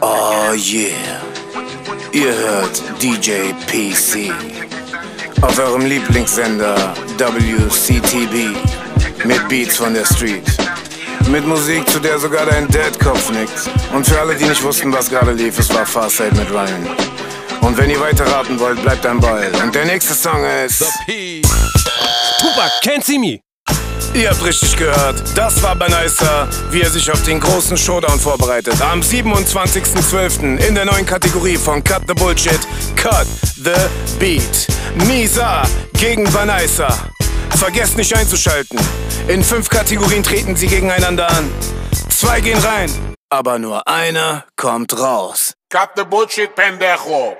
Oh yeah, ihr hört DJ PC auf eurem Lieblingssender WCTB mit Beats von der Street. Mit Musik, zu der sogar dein Deadkopf nickt. Und für alle, die nicht wussten, was gerade lief, es war Farside mit Ryan. Und wenn ihr weiter raten wollt, bleibt am Ball. Und der nächste Song ist... The P. Tupac, can't see me. Ihr habt richtig gehört, das war Banaisa, wie er sich auf den großen Showdown vorbereitet. Am 27.12. in der neuen Kategorie von Cut the Bullshit, Cut the Beat. Misa gegen Banaisa. Vergesst nicht einzuschalten. In fünf Kategorien treten sie gegeneinander an. Zwei gehen rein, aber nur einer kommt raus. Cut the bullshit, pendejo.